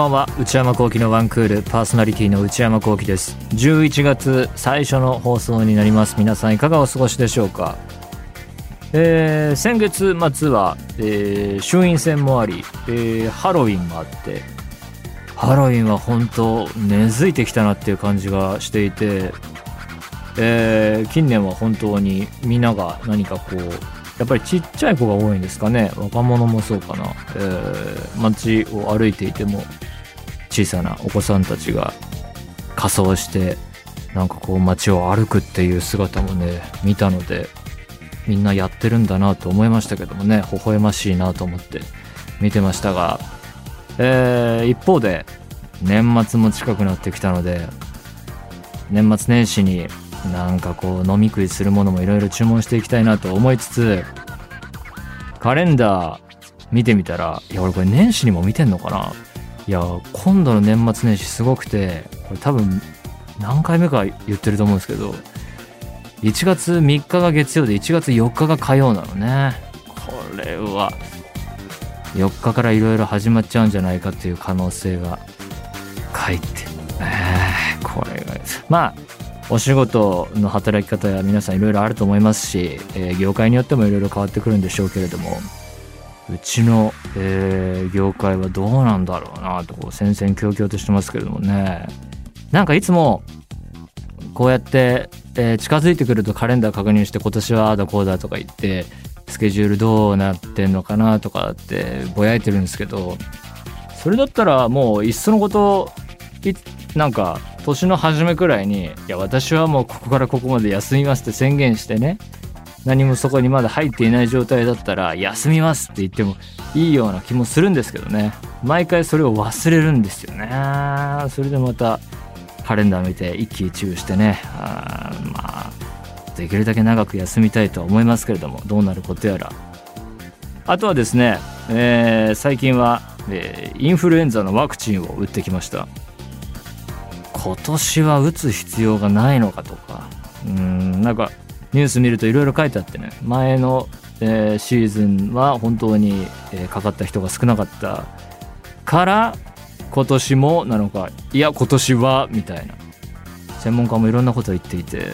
こんばんは。内山幸輝のワンクールパーソナリティの内山幸輝です。11月最初の放送になります。皆さんいかがお過ごしでしょうか？えー、先月末は、えー、衆院選もあり、えー、ハロウィンもあってハロウィンは本当根付いてきたなっていう感じがしていて、えー、近年は本当にみんなが何かこうやっぱりちっちゃい子が多いんですかね。若者もそうかな、えー、街を歩いていても。小さなお子さんたちが仮装してなんかこう街を歩くっていう姿もね見たのでみんなやってるんだなと思いましたけどもね微笑ましいなと思って見てましたが、えー、一方で年末も近くなってきたので年末年始になんかこう飲み食いするものもいろいろ注文していきたいなと思いつつカレンダー見てみたらいや俺これ年始にも見てんのかないや今度の年末年始すごくてこれ多分何回目か言ってると思うんですけど1月3日が月曜で1月4日が火曜なのね。これは。4日からいろいろ始まっちゃうんじゃないかっていう可能性が。書いて。え、これが。まあお仕事の働き方や皆さんいろいろあると思いますし、えー、業界によってもいろいろ変わってくるんでしょうけれども。うちの、えー、業界はどうなんだろうなとこう戦々恐々としてますけれどもね。なんかいつもこうやって、えー、近づいてくるとカレンダー確認して今年はああだこうだとか言ってスケジュールどうなってんのかなとかってぼやいてるんですけどそれだったらもういっそのことなんか年の初めくらいにいや私はもうここからここまで休みますって宣言してね何もそこにまだ入っていない状態だったら休みますって言ってもいいような気もするんですけどね。毎回それを忘れるんですよね。それでまたカレンダー見て一喜一憂してね。あまあできるだけ長く休みたいとは思いますけれどもどうなることやら。あとはですね、えー、最近は、えー、インフルエンザのワクチンを打ってきました。今年は打つ必要がないのかとか。うんなんかニュース見るといろいろ書いてあってね。前の、えー、シーズンは本当に、えー、かかった人が少なかったから今年もなのかいや今年はみたいな。専門家もいろんなこと言っていて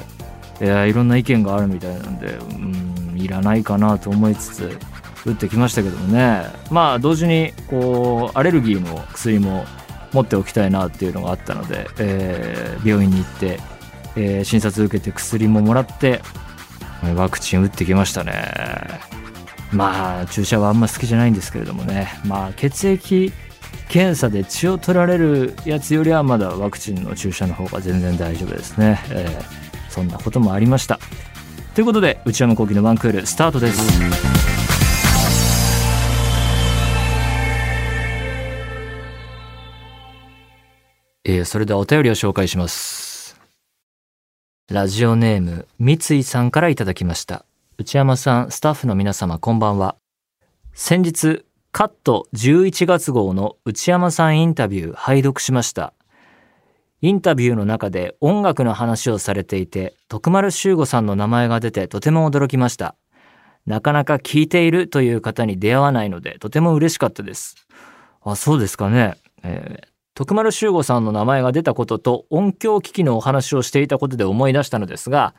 いやいろんな意見があるみたいなんでうんいらないかなと思いつつ打ってきましたけどもね。まあ同時にこうアレルギーの薬も持っておきたいなっていうのがあったので、えー、病院に行って、えー、診察受けて薬ももらってワクチン打ってきましたね。まあ注射はあんま好きじゃないんですけれどもね。まあ血液検査で血を取られるやつよりはまだワクチンの注射の方が全然大丈夫ですね、えー、そんなこともありました。ということで内山昂輝のワンクールスタートです。えー、それではお便りを紹介します。ラジオネーム、三井さんからいただきました。内山さん、スタッフの皆様、こんばんは。先日、カット11月号の内山さんインタビュー拝読しました。インタビューの中で音楽の話をされていて、徳丸修吾さんの名前が出てとても驚きました。なかなか聴いているという方に出会わないので、とても嬉しかったです。あ、そうですかね。えー、徳丸修吾さんの名前が出たことと音響機器のお話をしていたことで思い出したのですが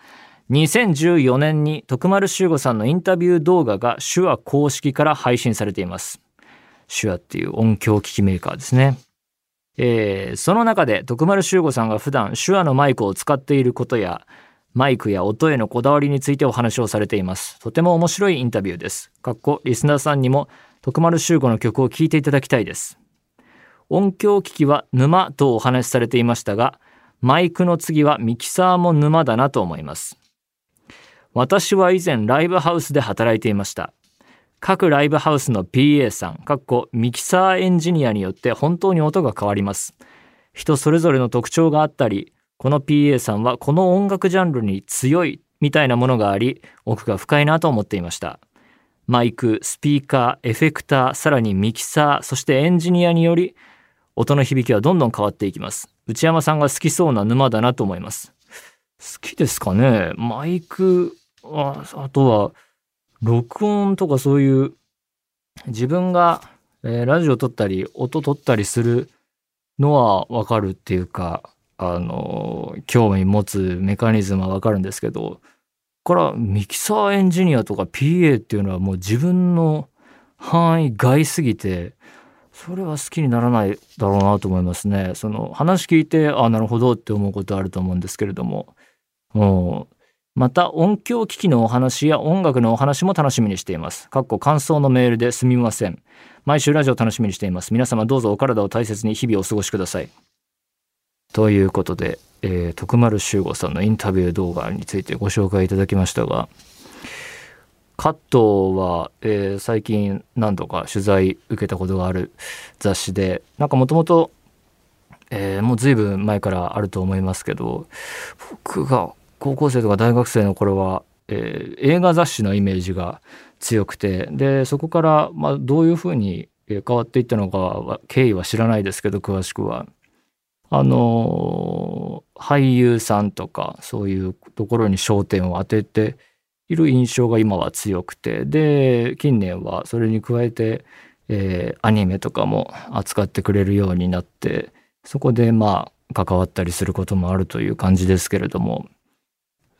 2014年に徳丸修吾さんのインタビュー動画が手話公式から配信されています。手話っていう音響機器メーカーですね。えー、その中で徳丸修吾さんが普段手話のマイクを使っていることやマイクや音へのこだわりについてお話をされています。とても面白いインタビューです。かっこリスナーさんにも徳丸修吾の曲を聴いていただきたいです。音響機器は沼とお話しされていましたが、マイクの次はミキサーも沼だなと思います。私は以前ライブハウスで働いていました。各ライブハウスの PA さん、かっこミキサーエンジニアによって本当に音が変わります。人それぞれの特徴があったり、この PA さんはこの音楽ジャンルに強いみたいなものがあり、奥が深いなと思っていました。マイク、スピーカー、エフェクター、さらにミキサー、そしてエンジニアにより音の響きはどんどん変わっていきます。内山さんが好きそうな沼だなと思います。好きですかねマイク、ああとは、録音とかそういう、自分が、えー、ラジオ撮ったり、音撮ったりするのはわかるっていうか、あの、興味持つメカニズムはわかるんですけど、からミキサーエンジニアとか PA っていうのはもう自分の範囲外すぎて、それは好きにならないだろうなと思いますね。その話聞いて、あ、なるほどって思うことあると思うんですけれども、もう、また音響機器のお話や音楽のお話も楽しみにしています。かっこ感想のメールですみません。毎週ラジオ楽しみにしています。皆様どうぞお体を大切に日々お過ごしください。ということで、えー、徳丸修吾さんのインタビュー動画についてご紹介いただきましたが、カットは、えー、最近何度か取材受けたことがある雑誌でなんかもともともう随分前からあると思いますけど僕が高校生とか大学生の頃は、えー、映画雑誌のイメージが強くてでそこから、まあ、どういうふうに変わっていったのかは経緯は知らないですけど詳しくは。あの俳優さんとかそういうところに焦点を当てている印象が今は強くて。で近年はそれに加えて、えー、アニメとかも扱ってくれるようになってそこでまあ関わったりすることもあるという感じですけれども、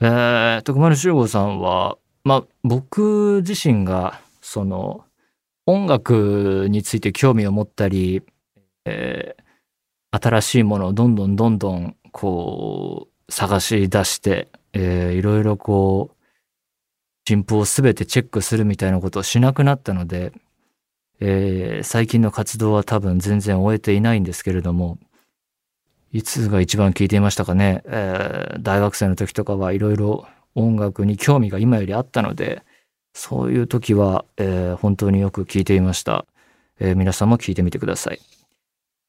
えー、徳丸修吾さんはまあ僕自身がその音楽について興味を持ったり、えー、新しいものをどんどんどんどんこう探し出して、えー、いろいろこう新譜を全てチェックするみたいなことをしなくなったので、えー、最近の活動は多分全然終えていないんですけれども、いつが一番聴いていましたかね、えー、大学生の時とかはいろいろ音楽に興味が今よりあったので、そういう時は、えー、本当によく聴いていました。えー、皆さんも聴いてみてください。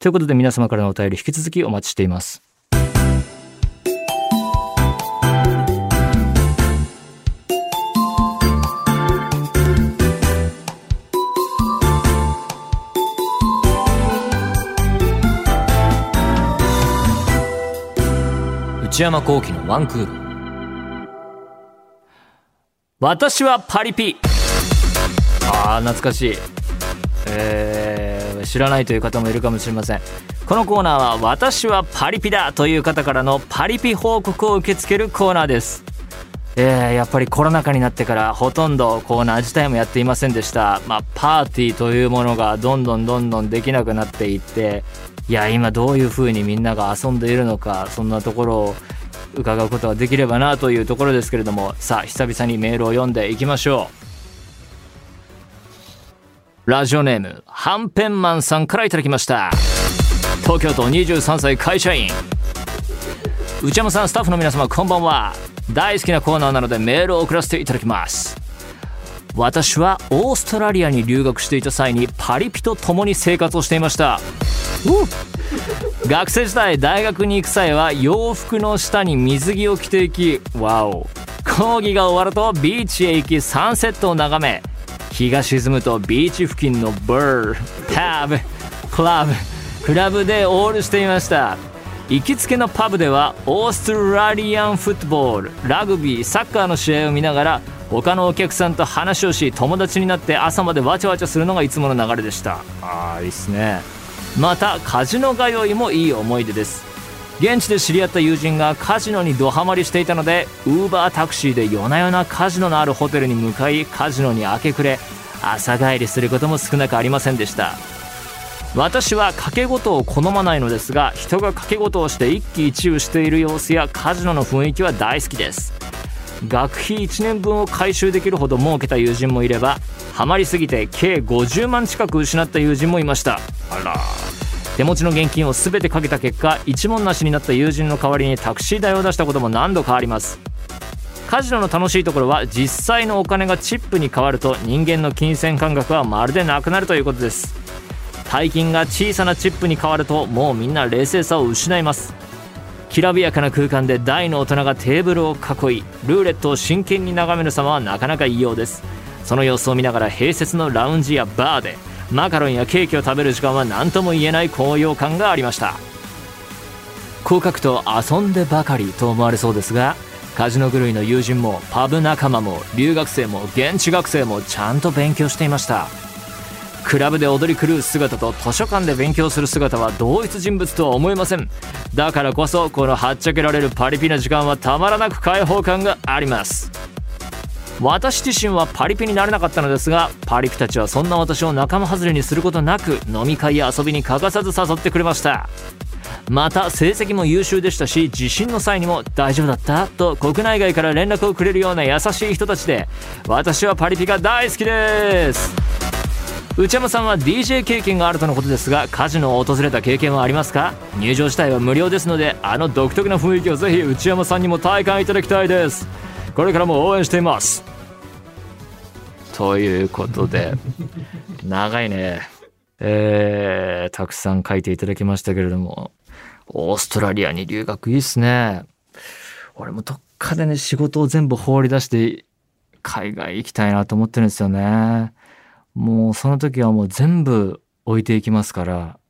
ということで皆様からのお便り引き続きお待ちしています。内山幸輝のワンクール。私はパリピ。ああ懐かしい。えー、知らないという方もいるかもしれません。このコーナーは「私はパリピだ!」という方からのパリピ報告を受け付けるコーナーです。えー、やっぱりコロナ禍になってからほとんどコーナー自体もやっていませんでした、まあ、パーティーというものがどんどんどんどんできなくなっていっていや今どういうふうにみんなが遊んでいるのかそんなところを伺うことができればなというところですけれどもさあ久々にメールを読んでいきましょう。ラジオネームはんぺんマンさんからいただきました。東京都23歳会社員。内山さんスタッフの皆様こんばんは。大好きなコーナーなのでメールを送らせていただきます。私はオーストラリアに留学していた際にパリピと共に生活をしていました。学生時代大学に行く際は洋服の下に水着を着ていきわお講義が終わるとビーチへ行きサンセットを眺め日が沈むとビーチ付近のバーパブクラブクラブでオールしていました。行きつけのパブではオーストラリアンフットボールラグビーサッカーの試合を見ながら他のお客さんと話をし友達になって朝までわちゃわちゃするのがいつもの流れでした。ああいいっすね。またカジノ通いもいい思い出です。現地で知り合った友人がカジノにドハマりしていたのでウーバータクシーで夜な夜なカジノのあるホテルに向かいカジノに明け暮れ朝帰りすることも少なくありませんでした。私は賭け事を好まないのですが人が賭け事をして一喜一憂している様子やカジノの雰囲気は大好きです。学費1年分を回収できるほど儲けた友人もいればハマりすぎて計50万近く失った友人もいました。あら。手持ちの現金を全てかけた結果一文なしになった友人の代わりにタクシー代を出したことも何度かあります。カジノの楽しいところは実際のお金がチップに変わると人間の金銭感覚はまるでなくなるということです。大金が小さなチップに変わるともうみんな冷静さを失います。きらびやかな空間で大の大人がテーブルを囲いルーレットを真剣に眺める様はなかなか異様です。その様子を見ながら併設のラウンジやバーでマカロンやケーキを食べる時間は何とも言えない高揚感がありました。こう書くと遊んでばかりと思われそうですがカジノ狂いの友人もパブ仲間も留学生も現地学生もちゃんと勉強していました。クラブで踊り狂う姿と図書館で勉強する姿は同一人物とは思えません。だからこそこのはっちゃけられるパリピな時間はたまらなく開放感があります。私自身はパリピになれなかったのですがパリピたちはそんな私を仲間外れにすることなく飲み会や遊びに欠かさず誘ってくれました。また成績も優秀でしたし地震の際にも大丈夫だったと国内外から連絡をくれるような優しい人たちで私はパリピが大好きです。内山さんは DJ 経験があるとのことですがカジノを訪れた経験はありますか？入場自体は無料ですのであの独特な雰囲気をぜひ内山さんにも体感いただきたいです。これからも応援しています。ということで 長いね。えー、たくさん書いていただきましたけれどもオーストラリアに留学いいっすね。俺もどっかでね仕事を全部放り出して海外行きたいなと思ってるんですよね。もうその時はもう全部置いていきますから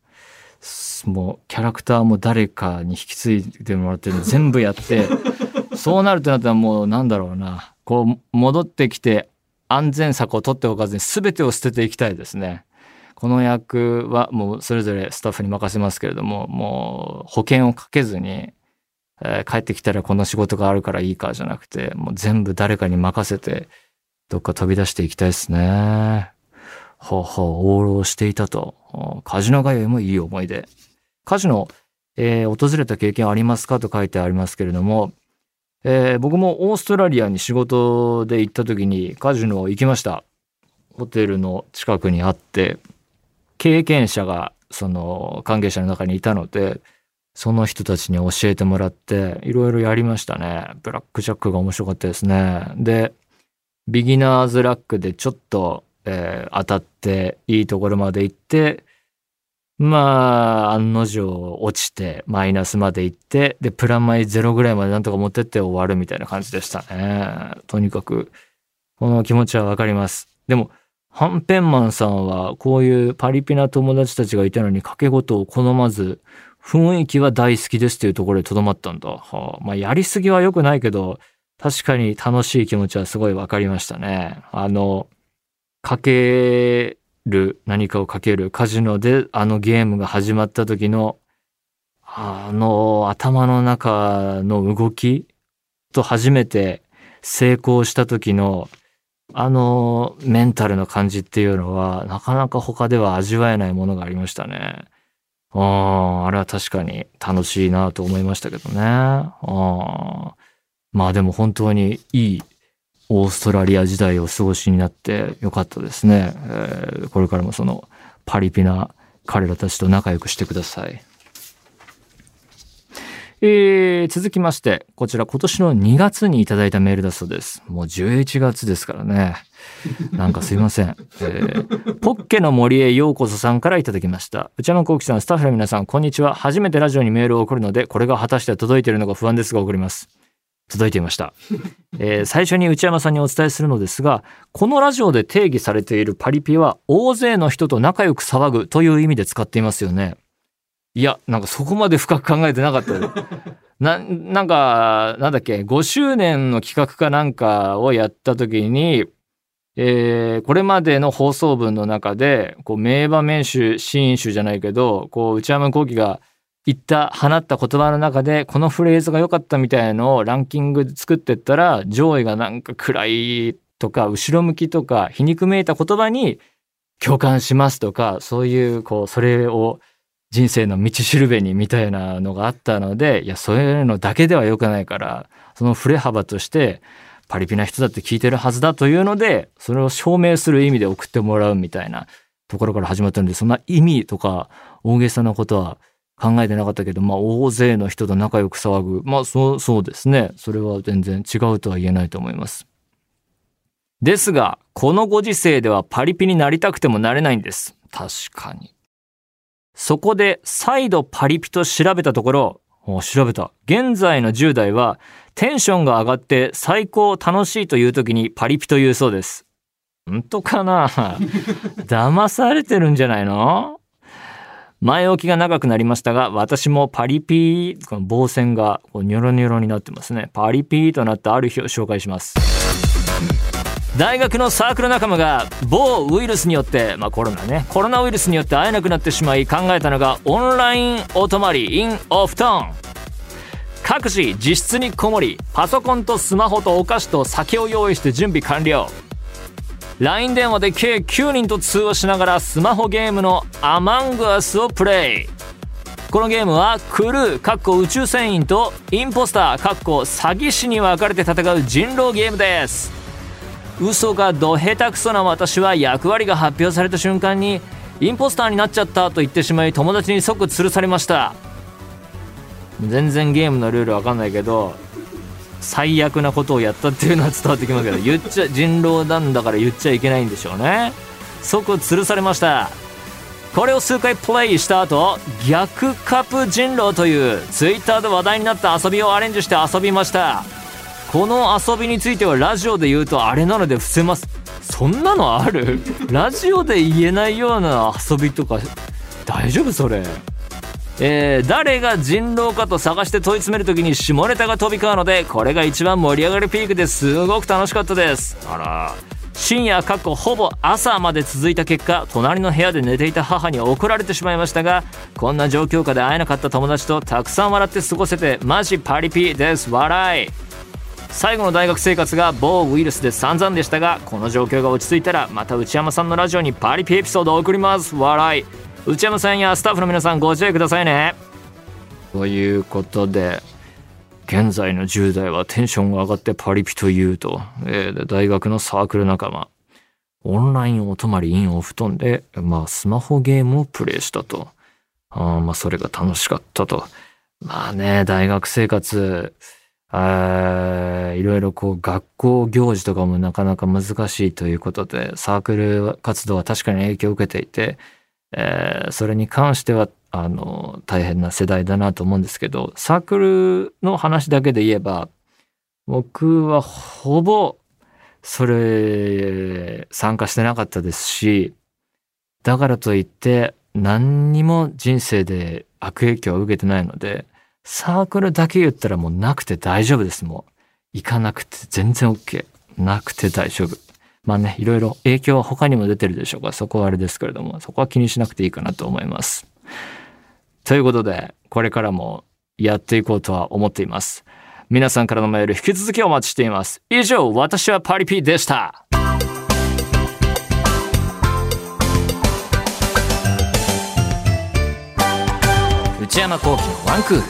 もうキャラクターも誰かに引き継いでもらってるの全部やって そうなるとなったらもうなんだろうなこう戻ってきて安全策を取っておかずに全てを捨てていきたいですね。この役はもうそれぞれスタッフに任せますけれどももう保険をかけずに、えー、帰ってきたらこの仕事があるからいいかじゃなくてもう全部誰かに任せてどっか飛び出していきたいですね。ほうほう、往浪していたと。カジノ通いもいい思い出。カジノ、えー、訪れた経験ありますかと書いてありますけれども、えー、僕もオーストラリアに仕事で行った時にカジノ行きました。ホテルの近くにあって、経験者がその関係者の中にいたので、その人たちに教えてもらって、いろいろやりましたね。ブラックジャックが面白かったですね。で、ビギナーズラックでちょっとえー、当たっていいところまで行って、まあ、案の定落ちて、マイナスまで行って、で、プラマイゼロぐらいまでなんとか持ってって終わるみたいな感じでしたね。とにかく、この気持ちはわかります。でも、ハンペンマンさんは、こういうパリピな友達たちがいたのに、掛け事を好まず、雰囲気は大好きですっていうところでとどまったんだ。はあ、まあ、やりすぎは良くないけど、確かに楽しい気持ちはすごいわかりましたね。あの、かける、何かをかけるカジノであのゲームが始まった時の、あの頭の中の動きと初めて成功した時のあのメンタルの感じっていうのはなかなか他では味わえないものがありましたね。ああれは確かに楽しいなと思いましたけどね。あまあでも本当にいいオーストラリア時代を過ごしになってよかったですね。えー、これからもそのパリピな彼らたちと仲良くしてください。えー、続きまして、こちら今年の2月にいただいたメールだそうです。もう11月ですからね。なんかすいません。えー、ポッケの森へようこそさんからいただきました。内山幸喜さん、スタッフの皆さん、こんにちは。初めてラジオにメールを送るので、これが果たして届いているのか不安ですが送ります。届いていました、えー、最初に内山さんにお伝えするのですがこのラジオで定義されているパリピは大勢の人と仲良く騒ぐという意味で使っていますよね。いやなんかそこまで深く考えてなかった。ななんかなんだっけ5周年の企画かなんかをやった時にえー、これまでの放送分の中でこう名場面集シーン集じゃないけどこう内山聖輝が言った放った言葉の中でこのフレーズが良かったみたいなのをランキング作ってったら上位がなんか暗いとか後ろ向きとか皮肉めいた言葉に共感しますとかそういうこうそれを人生の道しるべにみたいなのがあったのでいやそういうのだけでは良くないからその振れ幅としてパリピな人だって聞いてるはずだというのでそれを証明する意味で送ってもらうみたいなところから始まったのでそんな意味とか大げさなことは考えてなかったけど、まあ、大勢の人と仲良く騒ぐ。まあ、そう、そうですね。それは全然違うとは言えないと思います。ですが、このご時世ではパリピになりたくてもなれないんです。確かに。そこで、再度パリピと調べたところ、調べた。現在の10代は、テンションが上がって最高楽しいという時にパリピと言うそうです。本当かな？騙されてるんじゃないの？前置きが長くなりましたが、私もパリピー、この棒線がこうニョロニョロになってますね。パリピーとなったある日を紹介します。大学のサークル仲間が某ウイルスによって、まあ、コロナねコロナウイルスによって会えなくなってしまい考えたのがオンラインお泊まり in お布団各自自室にこもりパソコンとスマホとお菓子と酒を用意して準備完了 LINE 電話で計9人と通話しながらスマホゲームのアマングアスをプレイ。このゲームはクルーかっこ宇宙船員とインポスターかっこ詐欺師に分かれて戦う人狼ゲームです。嘘がど下手くそな私は役割が発表された瞬間にインポスターになっちゃったと言ってしまい友達に即吊るされました。全然ゲームのルールわかんないけど最悪なことをやったっていうのは伝わってきますけど言っちゃ人狼なんだから言っちゃいけないんでしょうね。即吊るされました。これを数回プレイした後逆カプ人狼というツイッターで話題になった遊びをアレンジして遊びました。この遊びについてはラジオで言うとあれなので伏せますそんなのある？ラジオで言えないような遊びとか大丈夫それ？えー、誰が人狼かと探して問い詰める時に下ネタが飛び交うのでこれが一番盛り上がるピークです。ごく楽しかったです。あら。深夜かっこほぼ朝まで続いた結果隣の部屋で寝ていた母に怒られてしまいましたがこんな状況下で会えなかった友達とたくさん笑って過ごせてマジパリピです。笑い。最後の大学生活が某ウイルスで散々でしたがこの状況が落ち着いたらまた内山さんのラジオにパリピエピソードを送ります。笑い。内山さんやスタッフの皆さんご注意くださいねということで現在の10代はテンションが上がってパリピというと、えー、大学のサークル仲間、オンラインお泊まりインお布団で、まあ、スマホゲームをプレイしたと。あまあ、それが楽しかったと。まあね、大学生活、いろいろこう学校行事とかもなかなか難しいということで、サークル活動は確かに影響を受けていて、えー、それに関してはあの大変な世代だなと思うんですけどサークルの話だけで言えば僕はほぼそれ参加してなかったですしだからといって何にも人生で悪影響を受けてないのでサークルだけ言ったらもうなくて大丈夫です。もう行かなくて全然 OK なくて大丈夫。まあねいろいろ影響は他にも出てるでしょうかそこはあれですけれどもそこは気にしなくていいかなと思いますということで、これからもやっていこうとは思っています。皆さんからのメール引き続きお待ちしています。以上、私はパリピでした。内山幸喜のワンクール。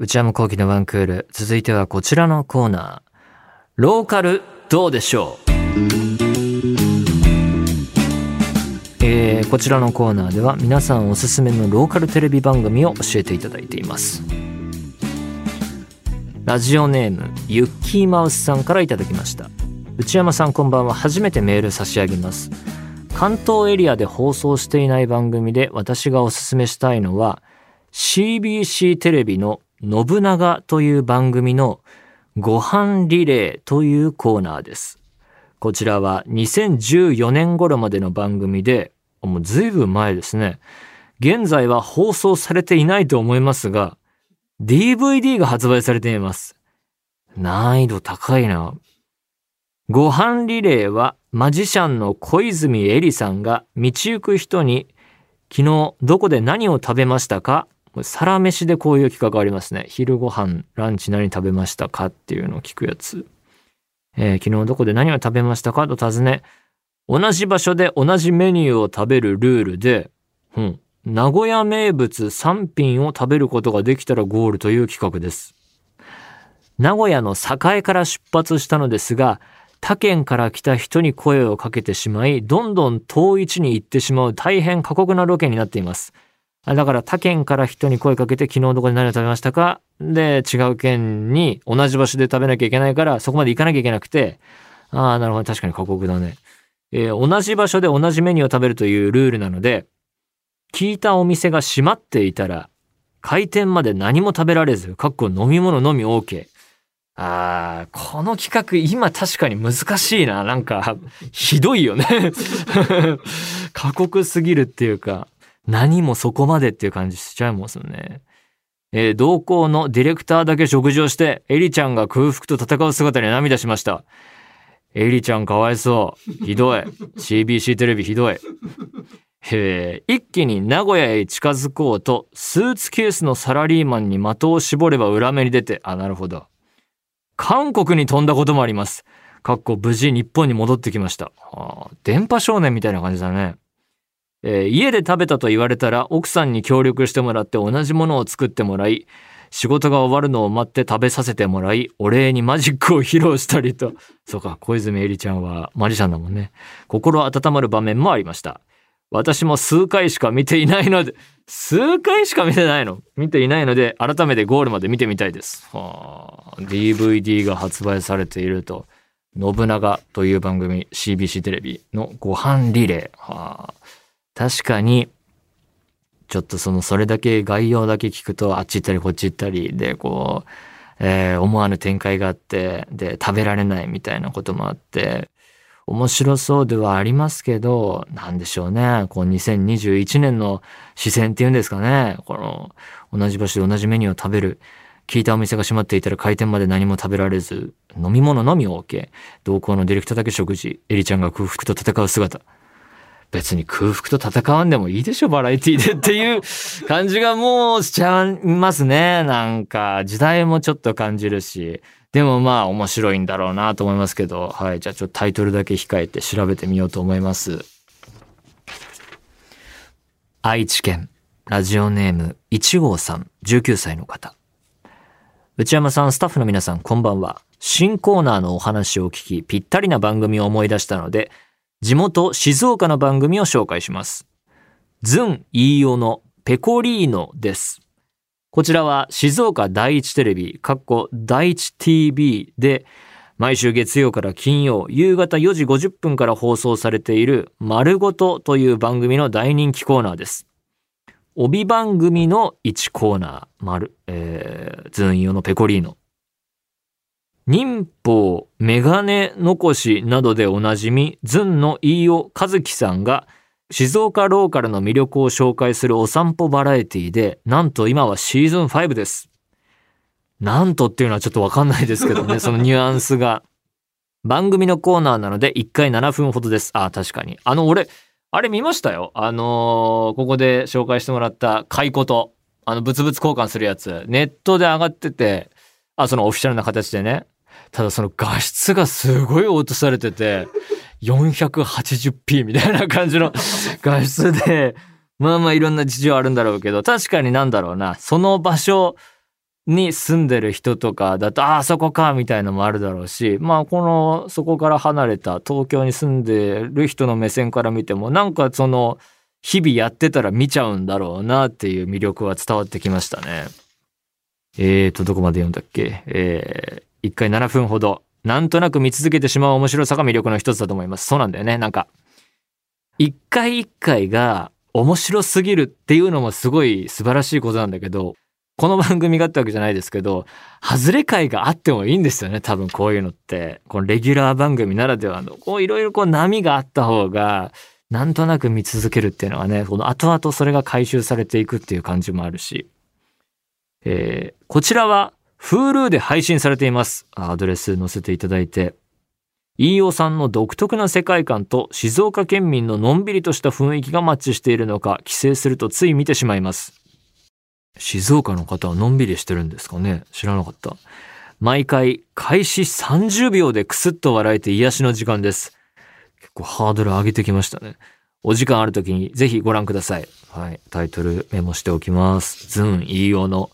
内山幸喜のワンクール。続いてはこちらのコーナー。ローカルどうでしょう？えー、こちらのコーナーでは皆さんおすすめのローカルテレビ番組を教えていただいています。ラジオネームユッキーマウスさんからいただきました。内山さんこんばんは。初めてメール差し上げます。関東エリアで放送していない番組で私がおすすめしたいのは CBC テレビの信長という番組のご飯リレーというコーナーです。こちらは2014年頃までの番組でもう随分前ですね。現在は放送されていないと思いますが、DVD が発売されています。難易度高いな。ご飯リレーはマジシャンの小泉恵里さんが道行く人に昨日どこで何を食べましたかサラメシでこういう企画ありますね。昼ご飯、ランチ何食べましたかっていうのを聞くやつ。えー、昨日どこで何を食べましたか？と尋ね、同じ場所で同じメニューを食べるルールで、うん、名古屋名物3品を食べることができたらゴールという企画です。名古屋の栄から出発したのですが、他県から来た人に声をかけてしまい、どんどん遠い地に行ってしまう大変過酷なロケになっています。だから他県から人に声かけて昨日どこで何を食べましたか？で、違う県に同じ場所で食べなきゃいけないから、そこまで行かなきゃいけなくて、ああ、なるほど、確かに過酷だね。えー、同じ場所で同じメニューを食べるというルールなので、聞いたお店が閉まっていたら、開店まで何も食べられず、かっこ飲み物のみ OK。あー、この企画今確かに難しいな。なんか、ひどいよね 過酷すぎるっていうか、何もそこまでっていう感じしちゃいますよね。えー、同行のディレクターだけ食事をして、エリちゃんが空腹と戦う姿に涙しました。エリちゃんかわいそう。ひどい。CBC テレビひどい。へえ、一気に名古屋へ近づこうと、スーツケースのサラリーマンに的を絞れば裏目に出て、あ、なるほど。韓国に飛んだこともあります。かっこ無事日本に戻ってきました。はあ、電波少年みたいな感じだね。えー家で食べたと言われたら奥さんに協力してもらって同じものを作ってもらい、仕事が終わるのを待って食べさせてもらい、お礼にマジックを披露したりと。そうか、小泉エリちゃんはマジシャンだもんね。心温まる場面もありました。私も数回しか見ていないので、数回しか見てないの？見ていないので、改めてゴールまで見てみたいです。はあ、DVD が発売されていると、信長という番組、CBC テレビのご飯リレー。はあ、確かに、ちょっとその、それだけ概要だけ聞くと、あっち行ったりこっち行ったり、で、こう、えー思わぬ展開があって、で、食べられないみたいなこともあって、面白そうではありますけど、なんでしょうね。こう2021年の視線っていうんですかね。この同じ場所で同じメニューを食べる。聞いたお店が閉まっていたら開店まで何も食べられず、飲み物のみ OK。同行のディレクターだけ食事。エリちゃんが空腹と戦う姿。別に空腹と戦わんでもいいでしょ、バラエティでっていう感じがもうしちゃいますね。なんか、時代もちょっと感じるし。でもまあ面白いんだろうなと思いますけど、はい。じゃあちょっとタイトルだけ控えて調べてみようと思います。愛知県、ラジオネーム、1号さん、19歳の方。内山さん、スタッフの皆さん、こんばんは。新コーナーのお話を聞き、ぴったりな番組を思い出したので、地元静岡の番組を紹介します。ズン飯尾のペコリーノです。こちらは静岡第一テレビ、かっこ第一 TV で、毎週月曜から金曜、夕方4時50分から放送されている、丸ごとという番組の大人気コーナーです。帯番組の1コーナー、丸、えー、ズンイオのペコリーノ。忍法、メガネ残しなどでおなじみ、ズンの飯尾和樹さんが、静岡ローカルの魅力を紹介するお散歩バラエティで、なんと今はシーズン5です。なんとっていうのはちょっとわかんないですけどね、そのニュアンスが。番組のコーナーなので1回7分ほどです。あ、確かに。あの、俺、あれ見ましたよ。あのーここで紹介してもらった買いこと。あの、物々交換するやつ。ネットで上がってて、あ、そのオフィシャルな形でね。ただその画質がすごい落とされてて、480p みたいな感じの 画質で、まあまあいろんな事情あるんだろうけど、確かになんだろうな、その場所に住んでる人とかだと、ああ、そこか、みたいのもあるだろうし、まあこの、そこから離れた東京に住んでる人の目線から見ても、なんかその、日々やってたら見ちゃうんだろうなっていう魅力は伝わってきましたね。えーと、どこまで読んだっけ？えー、1回7分ほど。なんとなく見続けてしまう面白さが魅力の一つだと思います。そうなんだよね。なんか、一回一回が面白すぎるっていうのもすごい素晴らしいことなんだけど、この番組があったわけじゃないですけど、外れ回があってもいいんですよね。多分こういうのって。このレギュラー番組ならではの、こういろいろこう波があった方が、なんとなく見続けるっていうのはね、この後々それが回収されていくっていう感じもあるし。えーこちらは Hulu で配信されています。アドレス載せていただいて。飯尾さんの独特な世界観と静岡県民ののんびりとした雰囲気がマッチしているのか、帰省するとつい見てしまいます。静岡の方はのんびりしてるんですかね知らなかった。毎回、開始30秒でクスッと笑えて癒しの時間です。結構ハードル上げてきましたね。お時間ある時にぜひご覧ください。はい。タイトルメモしておきます。ズン飯尾の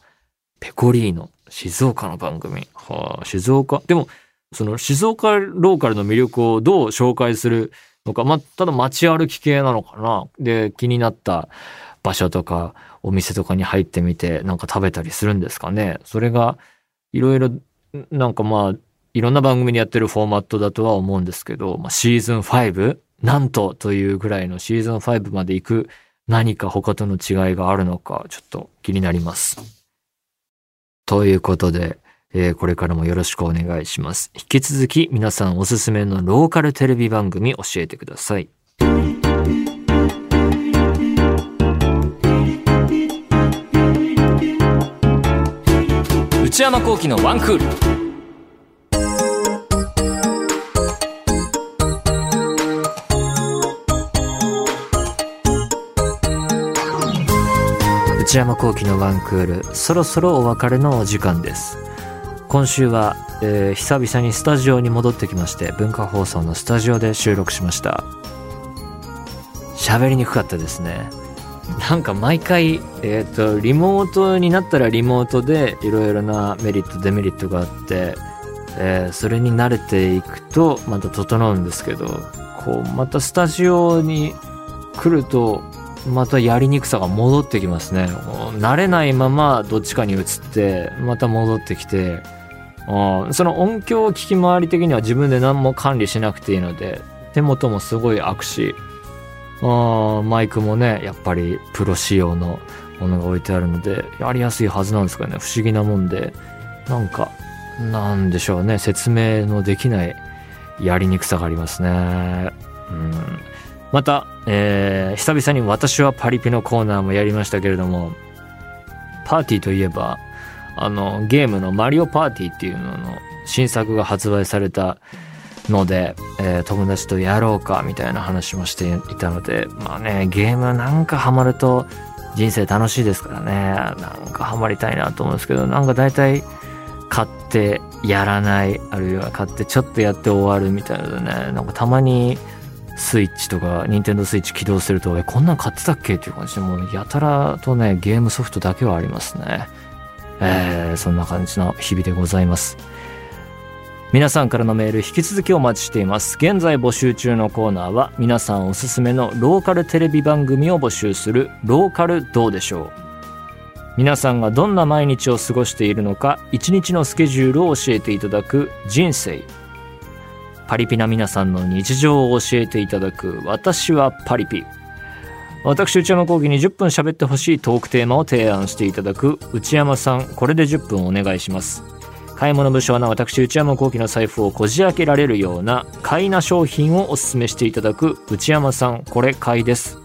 ペコリーノ。静岡の番組。はあ、静岡？でも、その静岡ローカルの魅力をどう紹介するのか。まあ、ただ街歩き系なのかな。で、気になった場所とか、お店とかに入ってみて、なんか食べたりするんですかね。それが、いろいろ、なんかまあ、いろんな番組にやってるフォーマットだとは思うんですけど、まあ、シーズン 5? なんとというぐらいのシーズン5まで行く何か他との違いがあるのか、ちょっと気になります。ということで、えーこれからもよろしくお願いします。引き続き皆さんおすすめのローカルテレビ番組教えてください。内山幸喜のワンクール。内山幸輝のワンクール。そろそろお別れのお時間です。今週は、えー、久々にスタジオに戻ってきまして文化放送のスタジオで収録しました。喋りにくかったですね。なんか毎回、えっ、ー、と、リモートになったらリモートでいろいろなメリット、デメリットがあって、えー、それに慣れていくとまた整うんですけど、こう、またスタジオに来ると、またやりにくさが戻ってきますね。慣れないままどっちかに移って、また戻ってきて、その音響を聞き回り的には自分で何も管理しなくていいので、手元もすごい悪し、マイクもね、やっぱりプロ仕様のものが置いてあるので、やりやすいはずなんですかね。不思議なもんで、なんか、なんでしょうね。説明のできないやりにくさがありますね。うん、また、えー、久々に私はパリピのコーナーもやりましたけれども、パーティーといえば、あの、ゲームのマリオパーティーっていうのの新作が発売されたので、えー、友達とやろうかみたいな話もしていたので、まあね、ゲームなんかハマると人生楽しいですからね、なんかハマりたいなと思うんですけど、なんか大体買ってやらない、あるいは買ってちょっとやって終わるみたいなのでね、なんかたまにスイッチとか、ニンテンドースイッチ起動すると、え、こんなん買ってたっけ？っていう感じで、もうやたらとね、ゲームソフトだけはありますね。えー、そんな感じの日々でございます。皆さんからのメール引き続きお待ちしています現在募集中のコーナーは皆さんおすすめのローカルテレビ番組を募集するローカルどうでしょう皆さんがどんな毎日を過ごしているのか一日のスケジュールを教えていただく人生パリピな皆さんの日常を教えていただく私はパリピ。私内山講義に10分喋ってほしいトークテーマを提案していただく内山さん。これで10分お願いします。買い物不詳な私内山幸輝の財布をこじ開けられるような買いな商品をお勧めしていただく内山さん。これ買いです。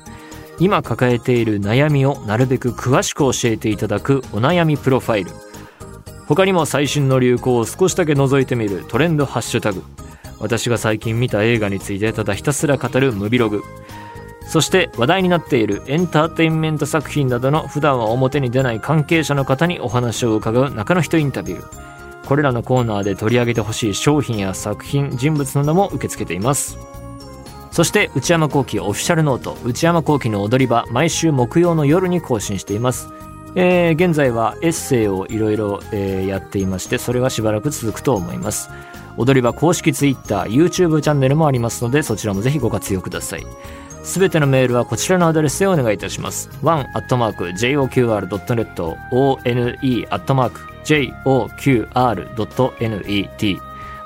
今抱えている悩みをなるべく詳しく教えていただくお悩みプロファイル。他にも最新の流行を少しだけ覗いてみるトレンドハッシュタグ。私が最近見た映画についてただひたすら語るムビログ。そして話題になっているエンターテインメント作品などの普段は表に出ない関係者の方にお話を伺う中の人インタビュー。これらのコーナーで取り上げてほしい商品や作品人物なども受け付けています。そして内山幸輝オフィシャルノート。内山幸輝の踊り場毎週木曜の夜に更新しています。えー、現在はエッセイをいろいろやっていましてそれはしばらく続くと思います。踊り場公式 Twitter、YouTube チャンネルもありますのでそちらもぜひご活用くださいすべてのメールはこちらのアドレスでお願いいたします one.joqr.net one.joqr joqr.net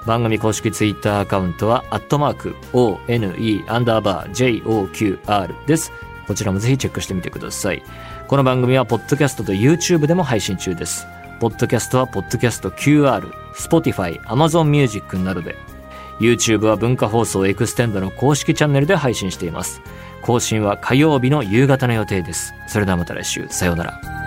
番組公式ツイッターアカウントは、アットマーク、one, アンダーバー、joqr です。こちらもぜひチェックしてみてください。この番組は、ポッドキャストと YouTube でも配信中です。ポッドキャストは、ポッドキャスト QR、Spotify、Amazon Music などで、YouTube は文化放送エクステンドの公式チャンネルで配信しています。更新は火曜日の夕方の予定です。それではまた来週、さようなら。